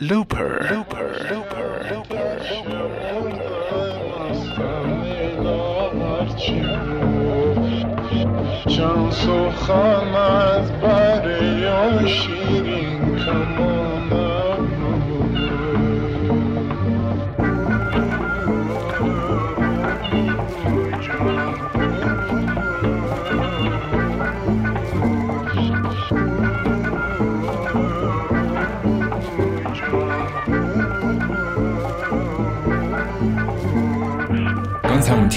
Looper Looper Looper شمس و خم از بر شیرین کمانم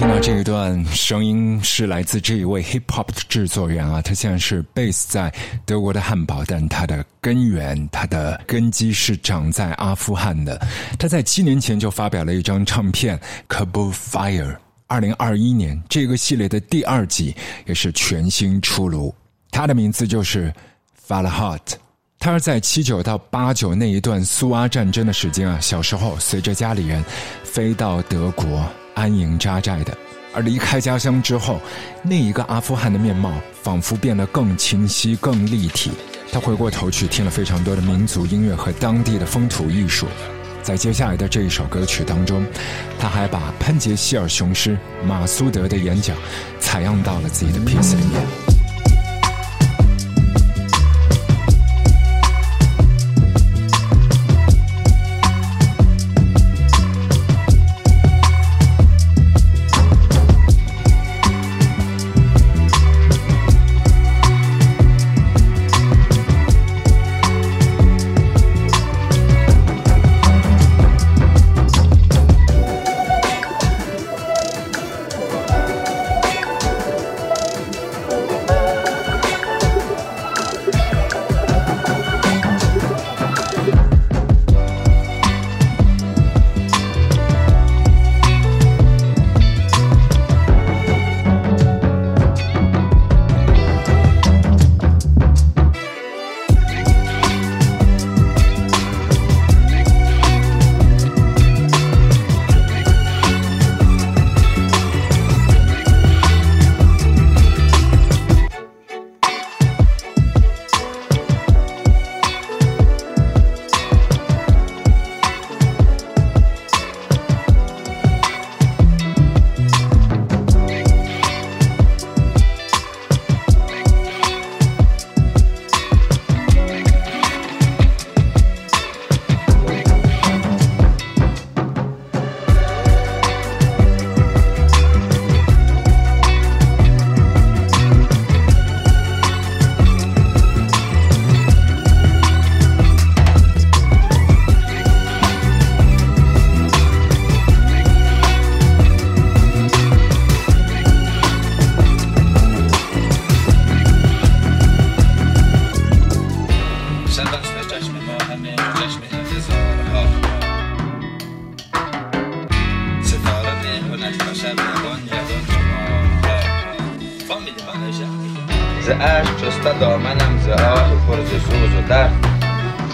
听到这一段声音是来自这一位 hip hop 的制作人啊，他现在是 base 在德国的汉堡，但他的根源、他的根基是长在阿富汗的。他在七年前就发表了一张唱片《Kabul Fire》，二零二一年这个系列的第二季也是全新出炉。他的名字就是 Falahat。他是在七九到八九那一段苏阿战争的时间啊，小时候随着家里人飞到德国安营扎寨的。而离开家乡之后，那一个阿富汗的面貌仿佛变得更清晰、更立体。他回过头去听了非常多的民族音乐和当地的风土艺术，在接下来的这一首歌曲当中，他还把潘杰希尔雄狮马苏德的演讲采样到了自己的 piece 里面。ز عشق شسته دامنم ز آه پر ز سوز و درد.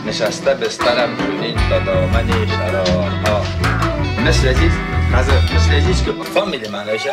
نشسته بسترم چونین تا دامن شرارها. مثل عزیز مثل عزیز که فهمیدی معنیشه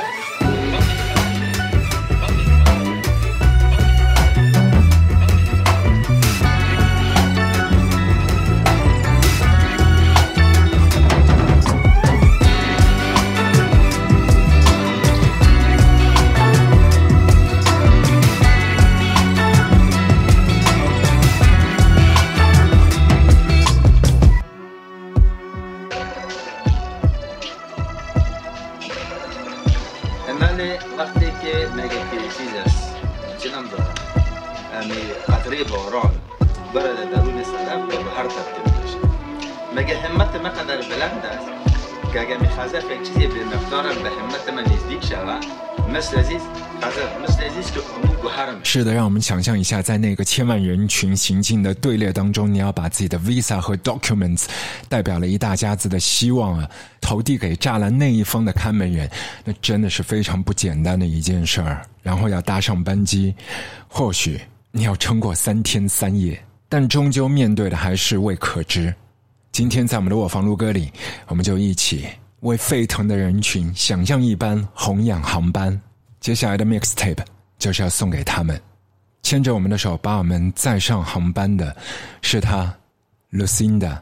是的，让我们想象一下，在那个千万人群行进的队列当中，你要把自己的 visa 和 documents 代表了一大家子的希望啊，投递给栅栏那一方的看门人，那真的是非常不简单的一件事儿。然后要搭上班机，或许你要撑过三天三夜，但终究面对的还是未可知。今天在我们的卧房录歌里，我们就一起为沸腾的人群想象一般弘扬航班。接下来的 mixtape 就是要送给他们，牵着我们的手把我们载上航班的，是他 Lucinda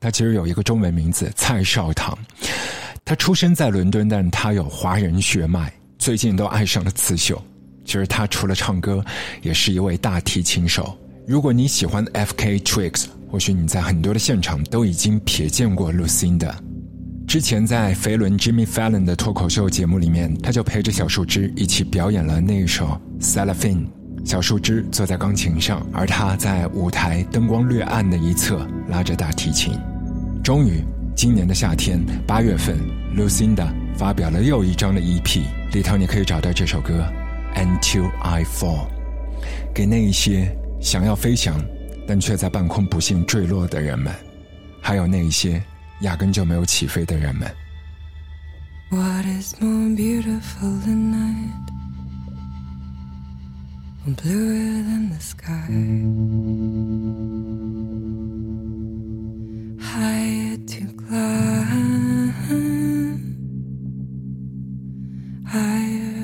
他其实有一个中文名字蔡少棠。他出生在伦敦，但他有华人血脉。最近都爱上了刺绣。其实他除了唱歌，也是一位大提琴手。如果你喜欢 F.K. Twigs，或许你在很多的现场都已经瞥见过 Lucinda。之前在肥伦 Jimmy Fallon 的脱口秀节目里面，他就陪着小树枝一起表演了那一首 Cellophane。小树枝坐在钢琴上，而他在舞台灯光略暗的一侧拉着大提琴。终于，今年的夏天八月份，Lucinda 发表了又一张的 EP，里头你可以找到这首歌《Until I Fall》，给那一些想要飞翔，但却在半空不幸坠落的人们，还有那一些压根就没有起飞的人们。What is more beautiful than night? bluer than the sky. Higher to climb, higher and higher,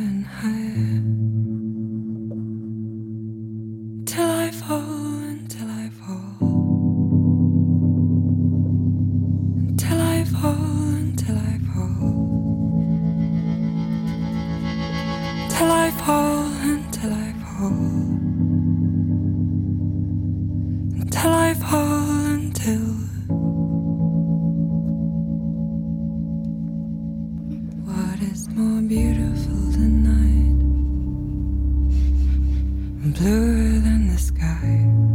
What is more beautiful than night? Bluer than the sky.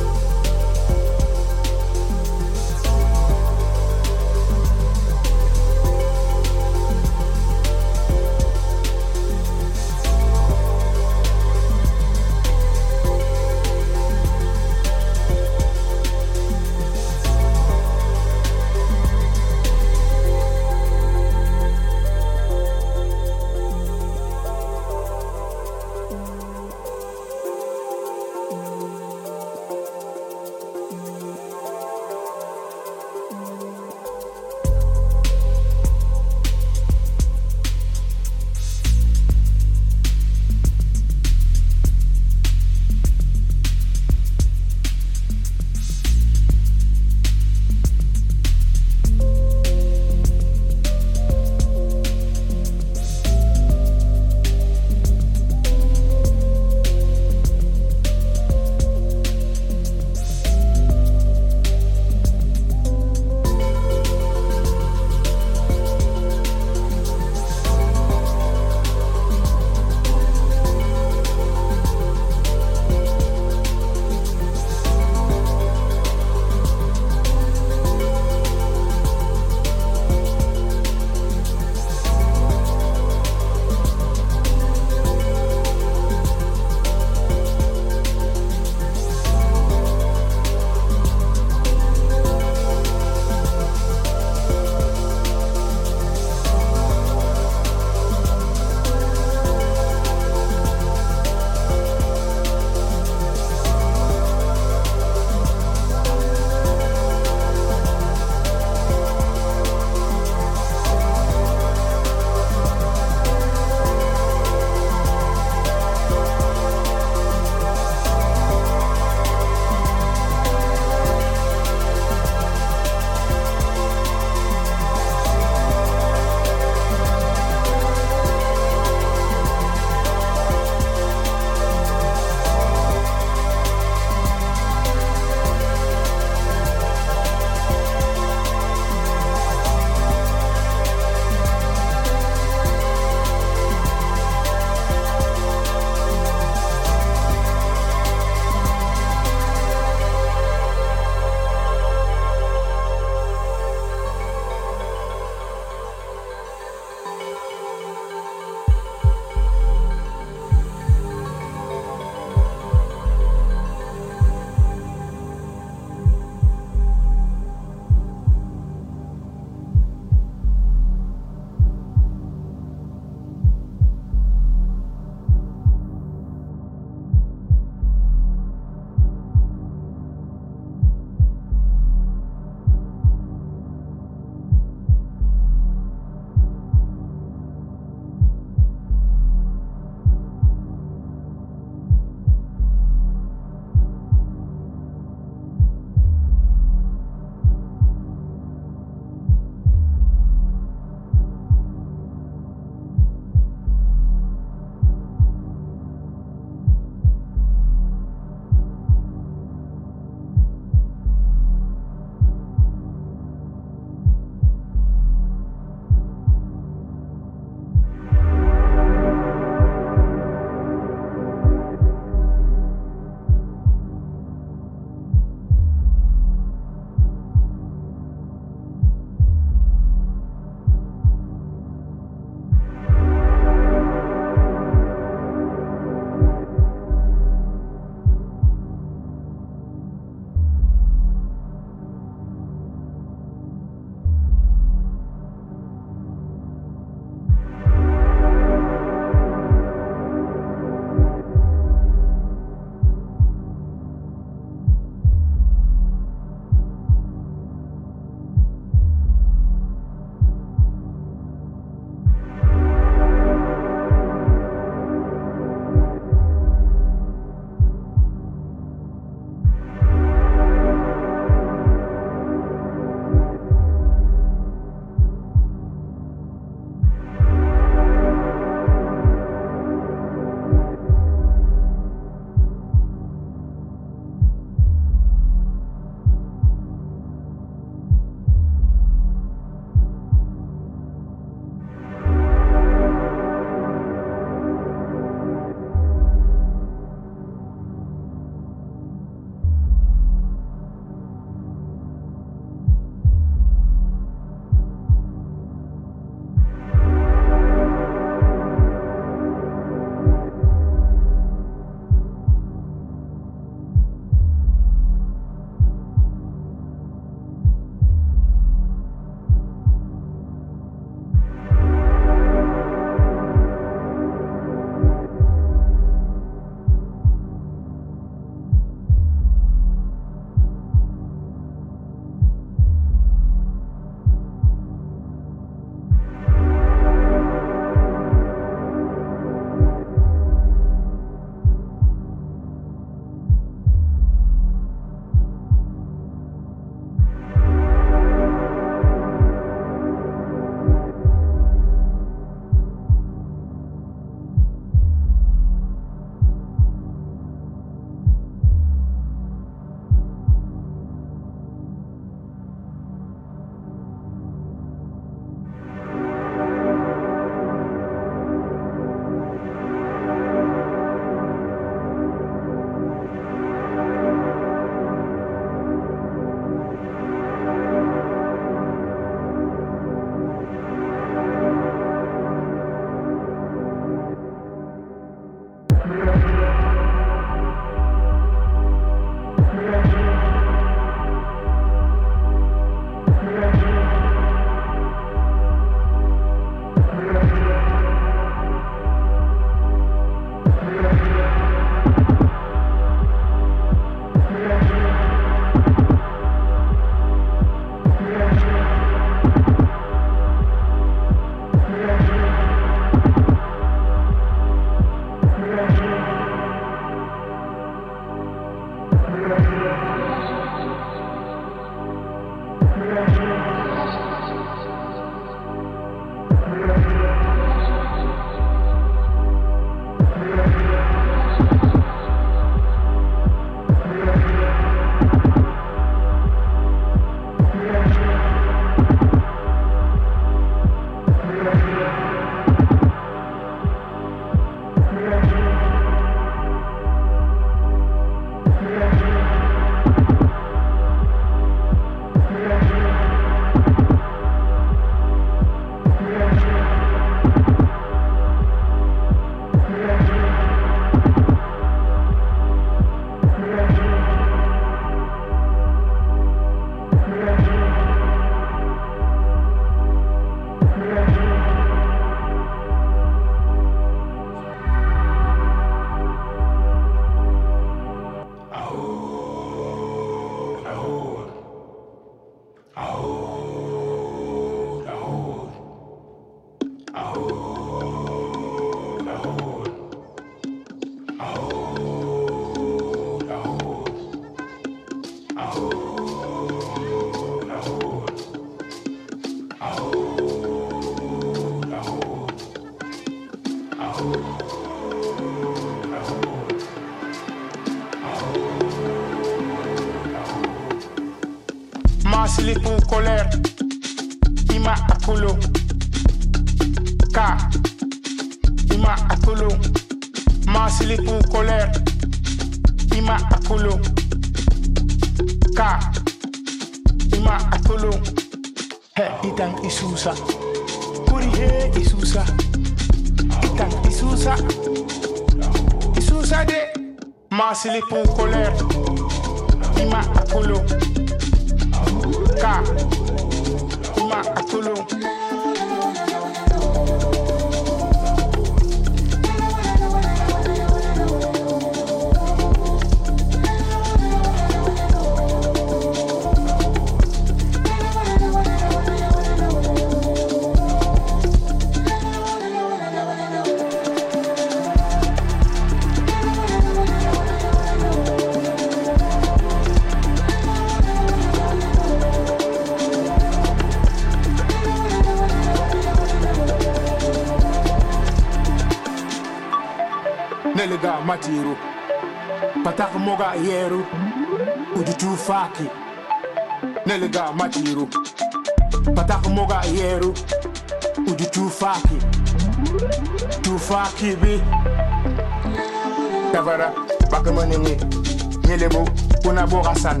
yelemo una boga san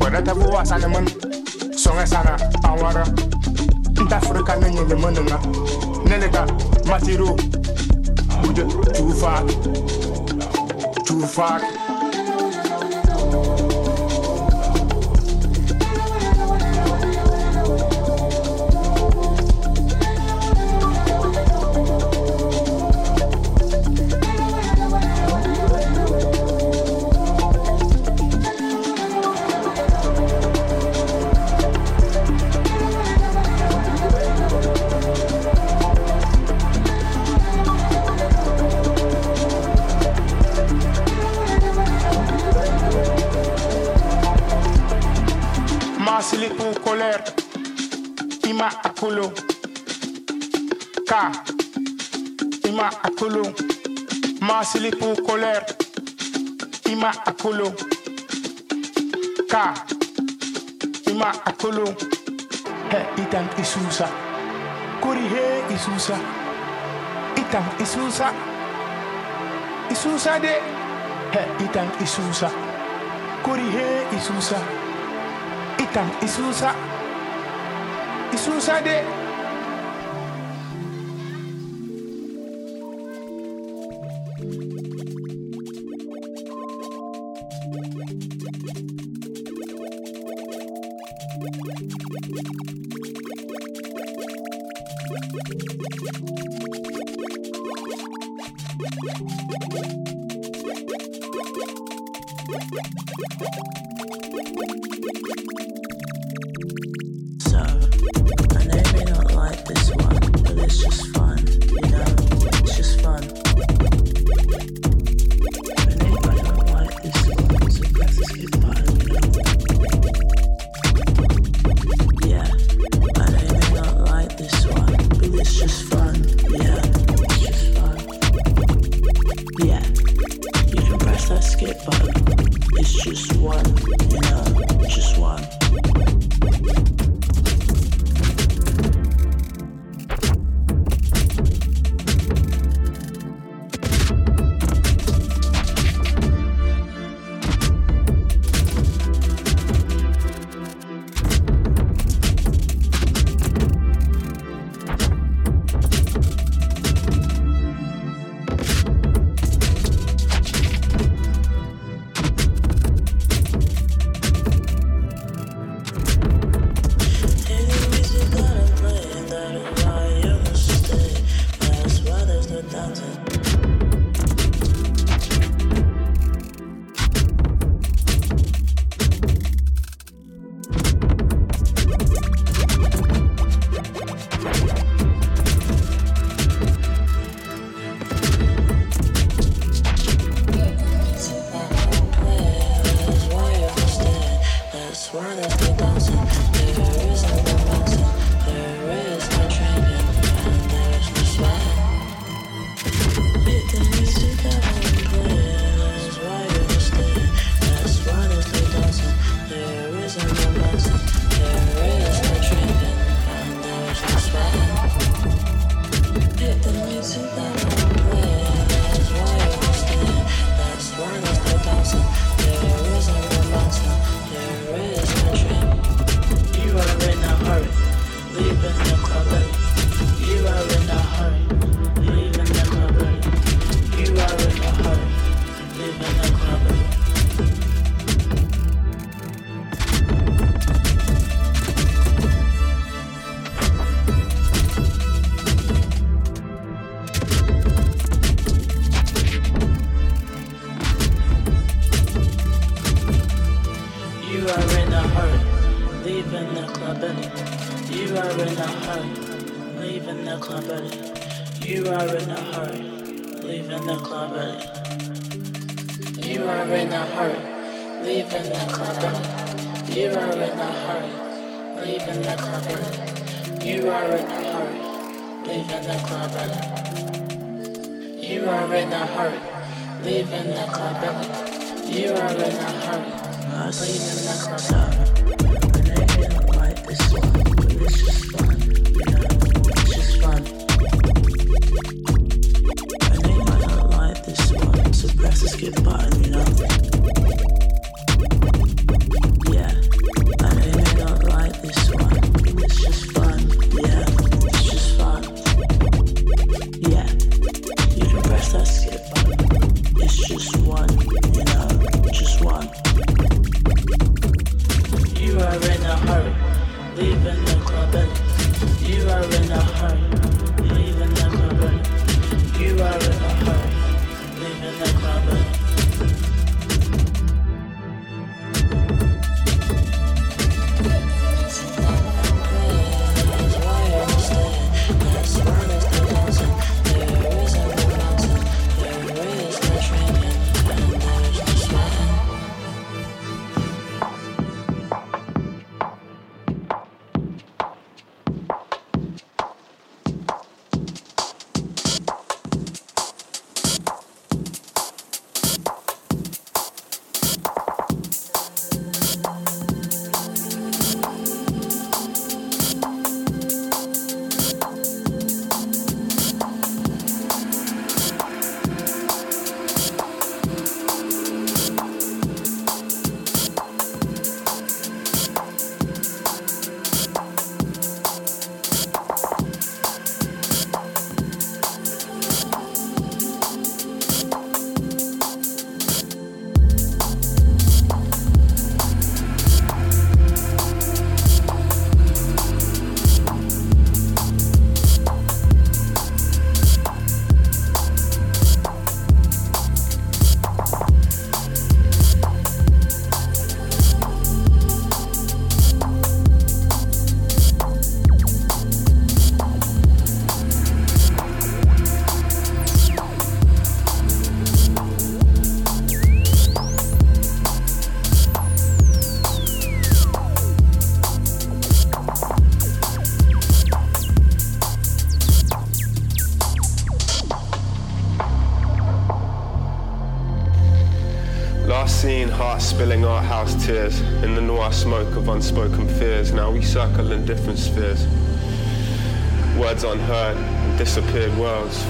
wada ta boga san mun songa sana awara. Nta afrika na nyele mun nga nelega matiro. Ude tufa tufa akulu. Ka. Ima akulu. Masilipu koler. Ima akulu. Ka. Ima akulu. He itan isusa. Kuri he isusa. Itan isusa. Isusa de. He itan isusa. Kuri he isusa. Itan isusa. It's sai dele.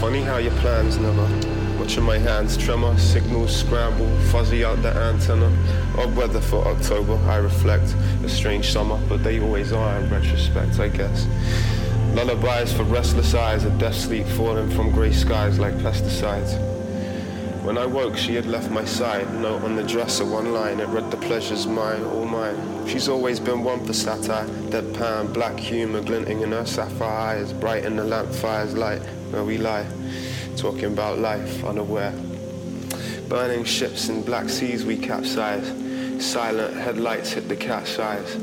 Funny how your plans never. Watching my hands tremor, signals scramble, fuzzy out the antenna. Odd weather for October, I reflect. A strange summer, but they always are in retrospect, I guess. Lullabies for restless eyes, a death sleep falling from grey skies like pesticides. When I woke, she had left my side. Note on the dresser, one line. It read, The pleasure's mine, all mine. She's always been one for satire. Deadpan, black humor glinting in her sapphire eyes. Bright in the lamp fire's light where we lie. Talking about life, unaware. Burning ships in black seas we capsize. Silent headlights hit the cat's eyes.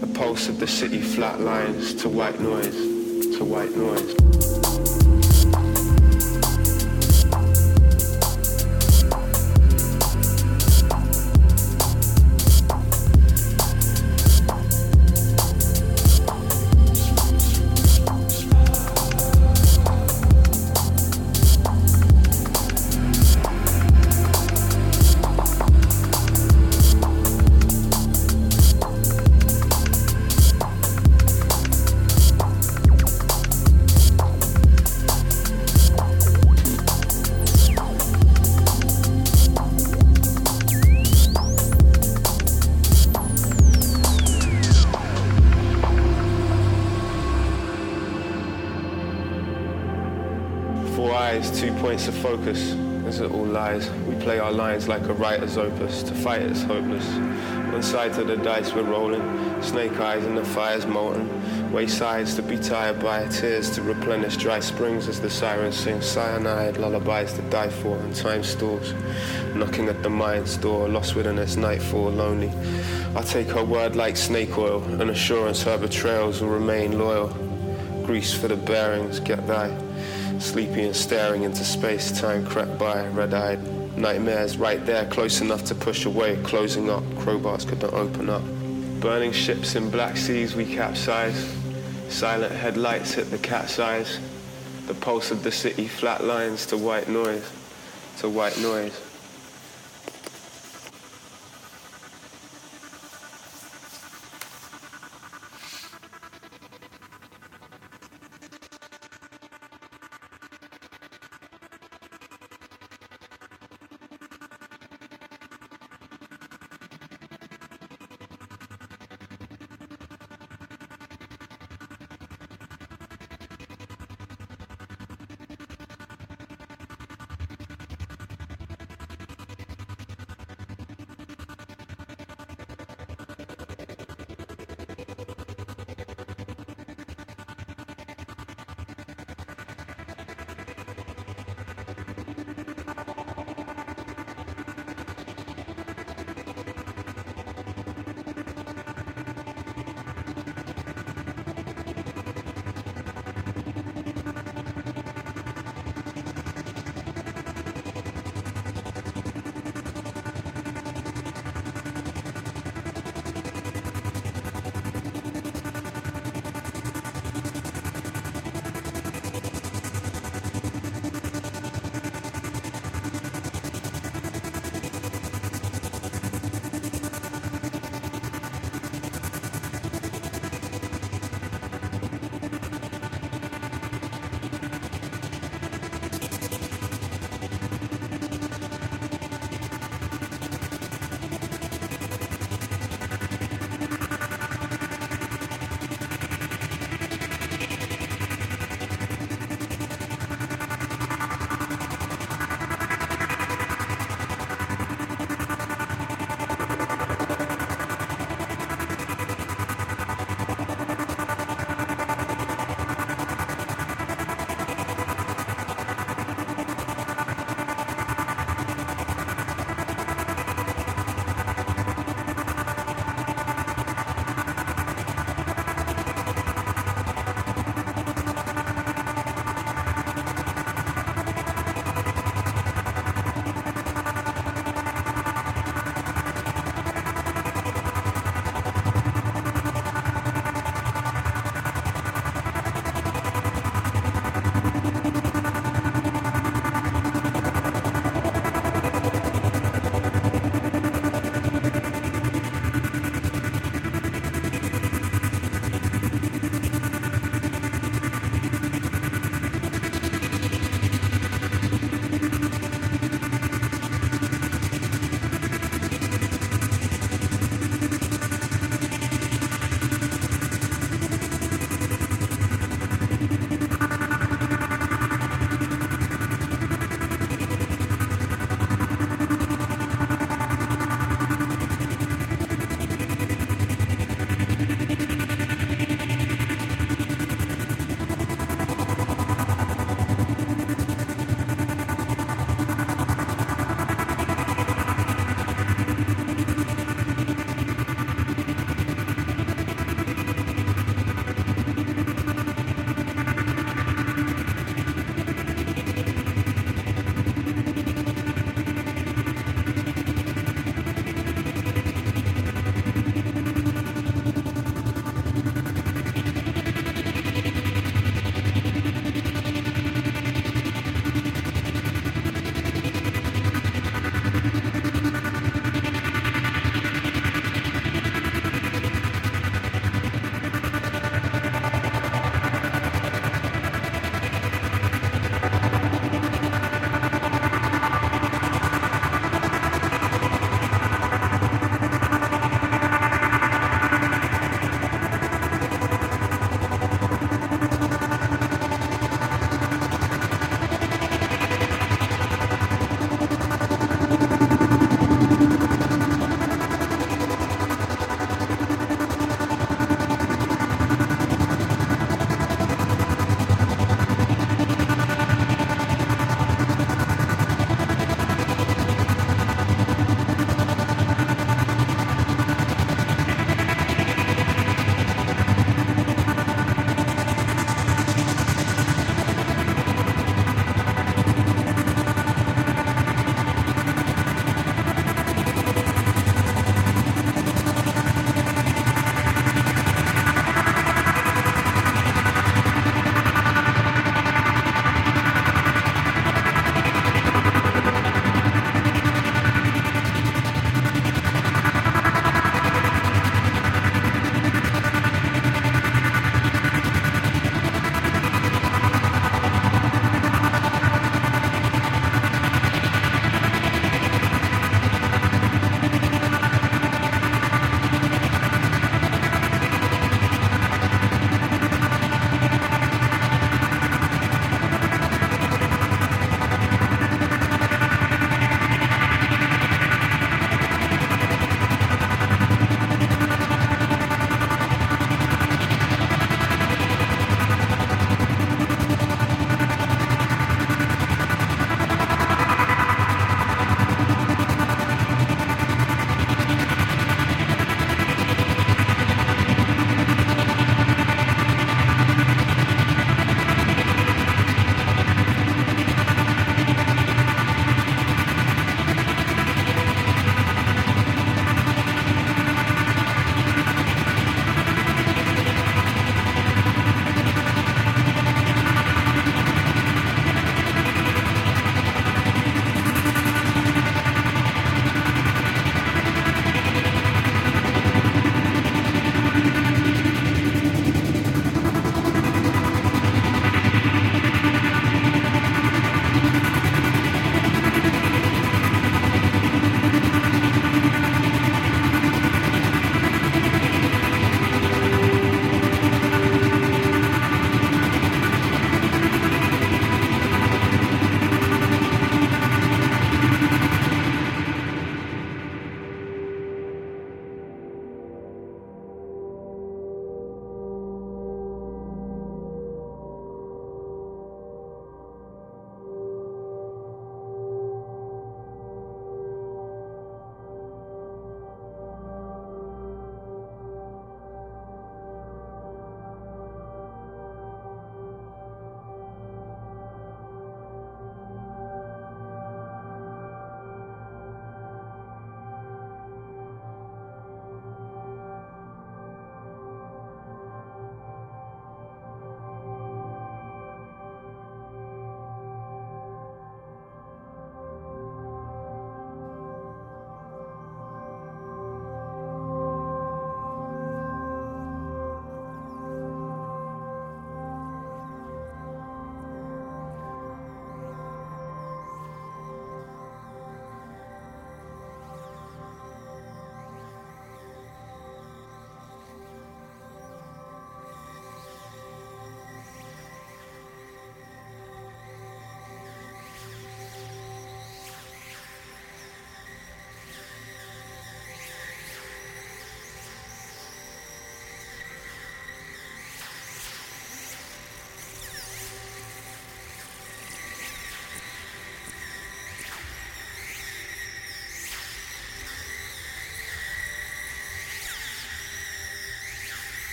The pulse of the city flatlines to white noise, to white noise. Like a writer's opus. To fight it's hopeless. One side to the dice we're rolling. Snake eyes and the fire's molten. Waysides to be tired by, tears to replenish dry springs as the sirens sing cyanide, lullabies to die for, and time stalls. Knocking at the mind's door, lost within its nightfall, lonely. I take her word like snake oil, an assurance her betrayals will remain loyal. Grease for the bearings, get thy. Sleepy and staring into space, time crept by, red eyed. Nightmares right there, close enough to push away, closing up, crowbars couldn't open up. Burning ships in black seas, we capsize. Silent headlights hit the cat's eyes. The pulse of the city flatlines to white noise, to white noise.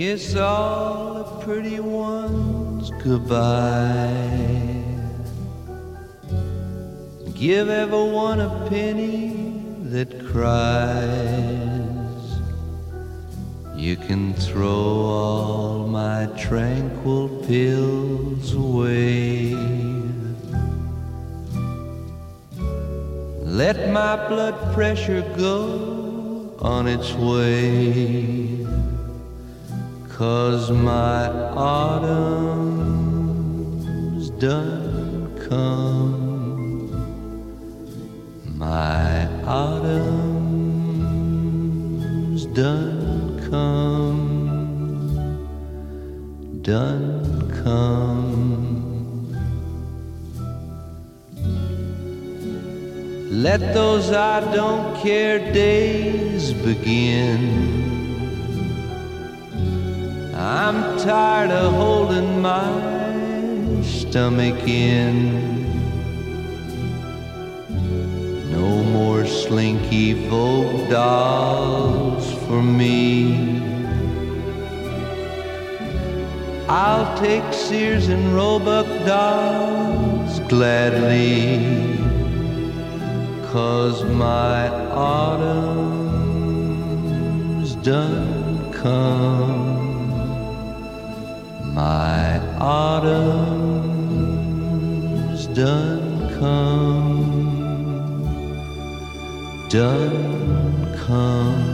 Kiss all the pretty ones goodbye. Give everyone a penny that cries. You can throw all my tranquil pills away. Let my blood pressure go on its way. Cause my autumn's done come. My autumn's done come. Done come. Let those I don't care days begin. I'm tired of holding my stomach in. No more slinky Vogue dolls for me. I'll take Sears and Roebuck dolls gladly. Cause my autumn's done come. My autumn's done come. Done come.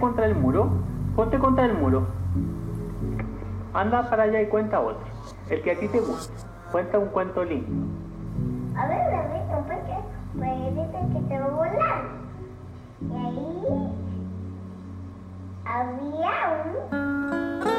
Contra el muro. Ponte contra el muro. Anda para allá y cuenta otro. El que a ti te guste. Cuenta un cuento lindo. A ver, porque pues dicen que te va a volar. Y ahí había un-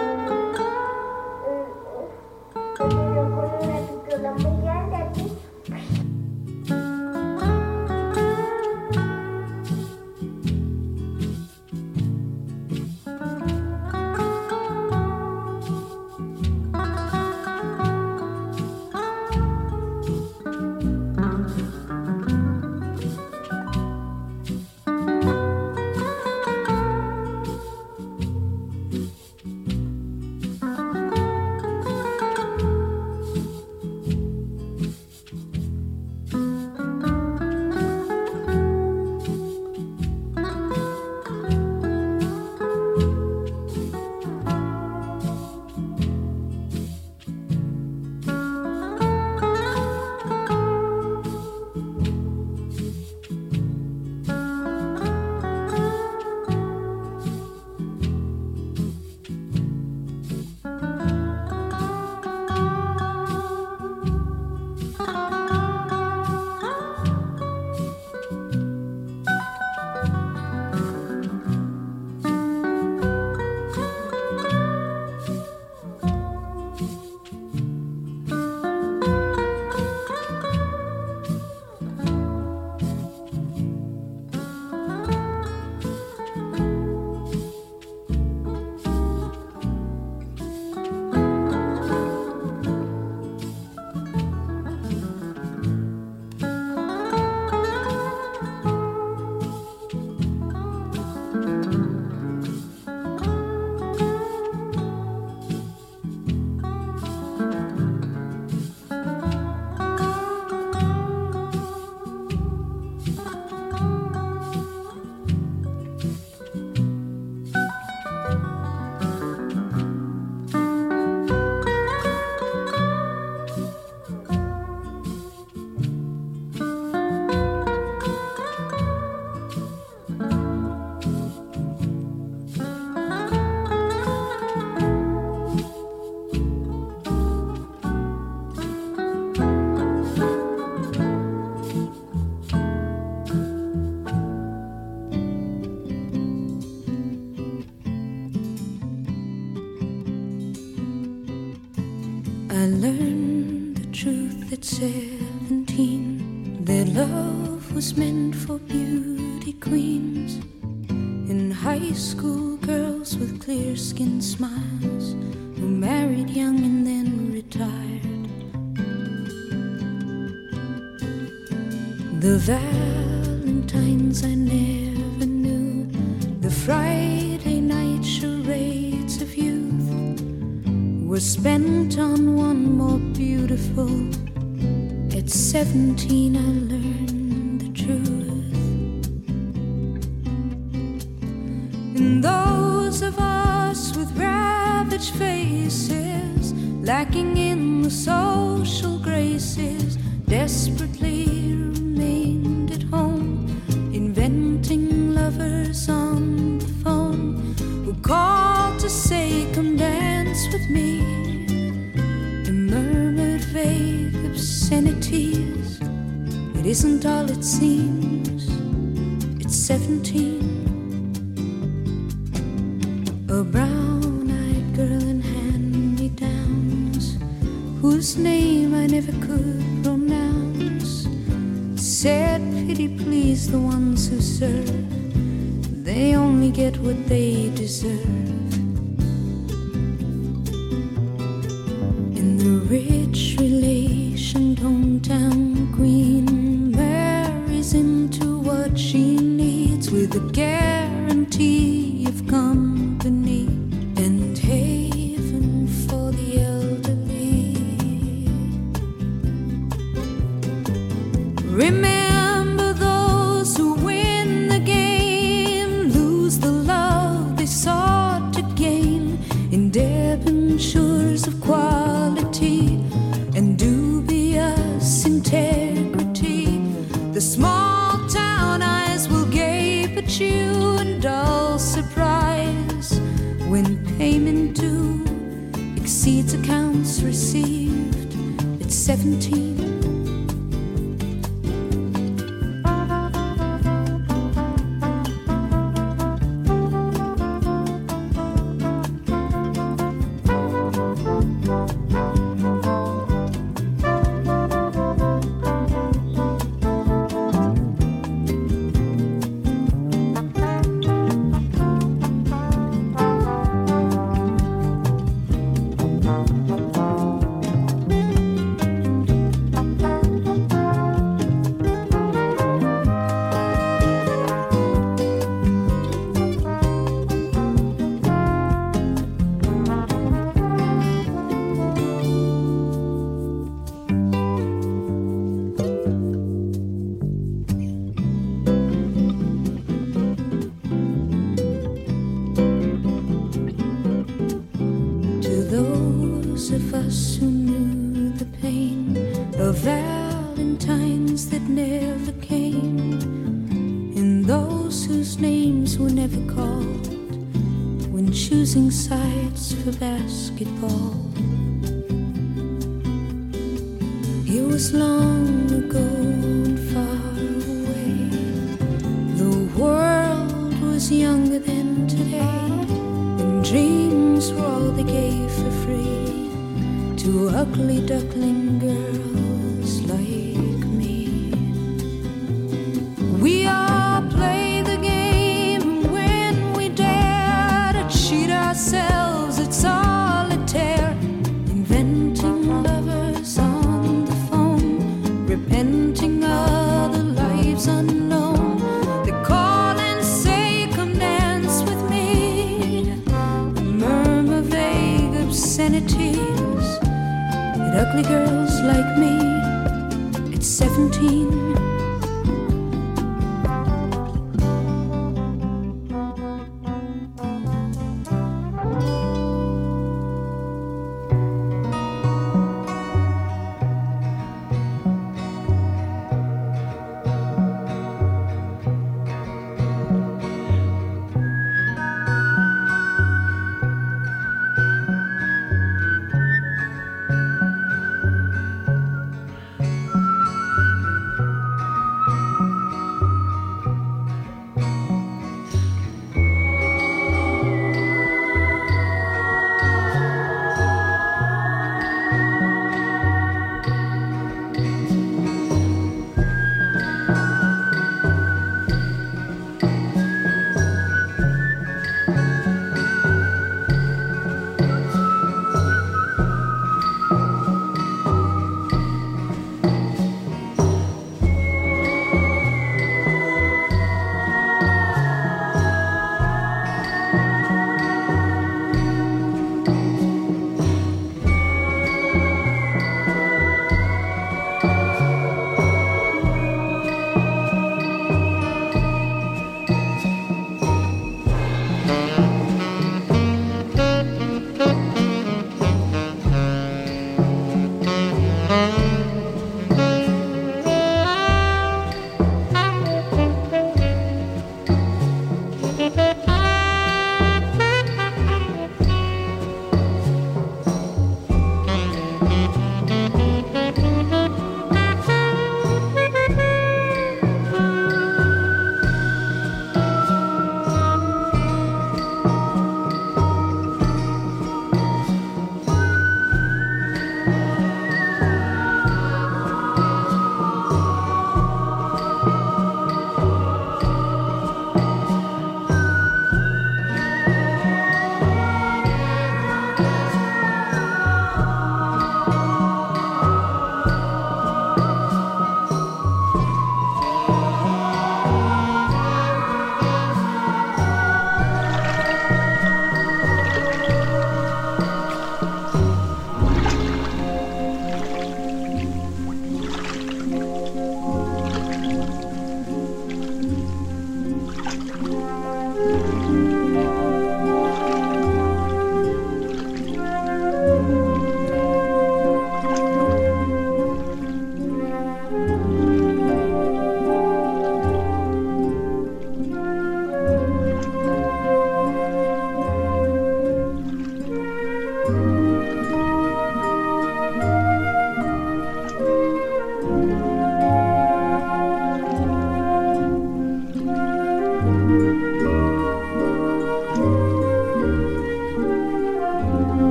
smiles who married young and then retired. The Valentines I never knew, the Friday night charades of youth were spent on one more beautiful. At 17, I learned lacking in the social graces, desperately remained at home, inventing lovers on the phone who called to say, Come dance with me, and murmured vague obscenities. It isn't all it seems, it's 17. basketball. It was long ago and far away. The world was younger than today, and dreams were all they gave for free to ugly duckling girls. 听。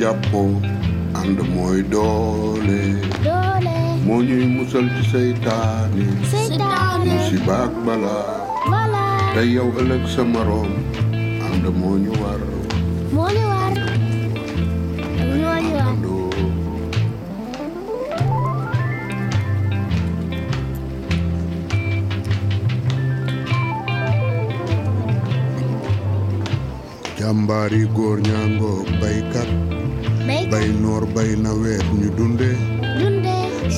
Jàppoo ànd mooy doole doole moo ñuy musal ci seytaane seytaane musiba ak balaa bala. Te yow ëllëg sa moroom ànd moo ñu war moo ñu war moo ñu war jàmbaari góor ñaangoog baykat Baykat. Bay noor bay nawet ñu dunde.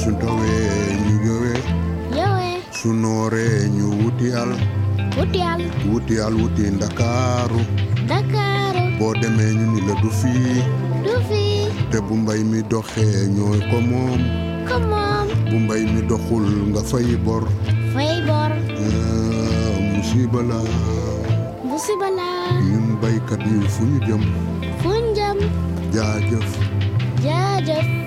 Su dowee ñu yowe yowe su nooree ñu wuti al. Wuti al. Wuti ndakaaru. Boo demee ñu ni la du fii te bu mbay mi doxee ñooy ko moom. Bu mbay mi doxul nga fay bor. Ah, musiba la. Musiba la. Ñun baykat yi fu ñu jëm. Jaajëf jaajëf 我房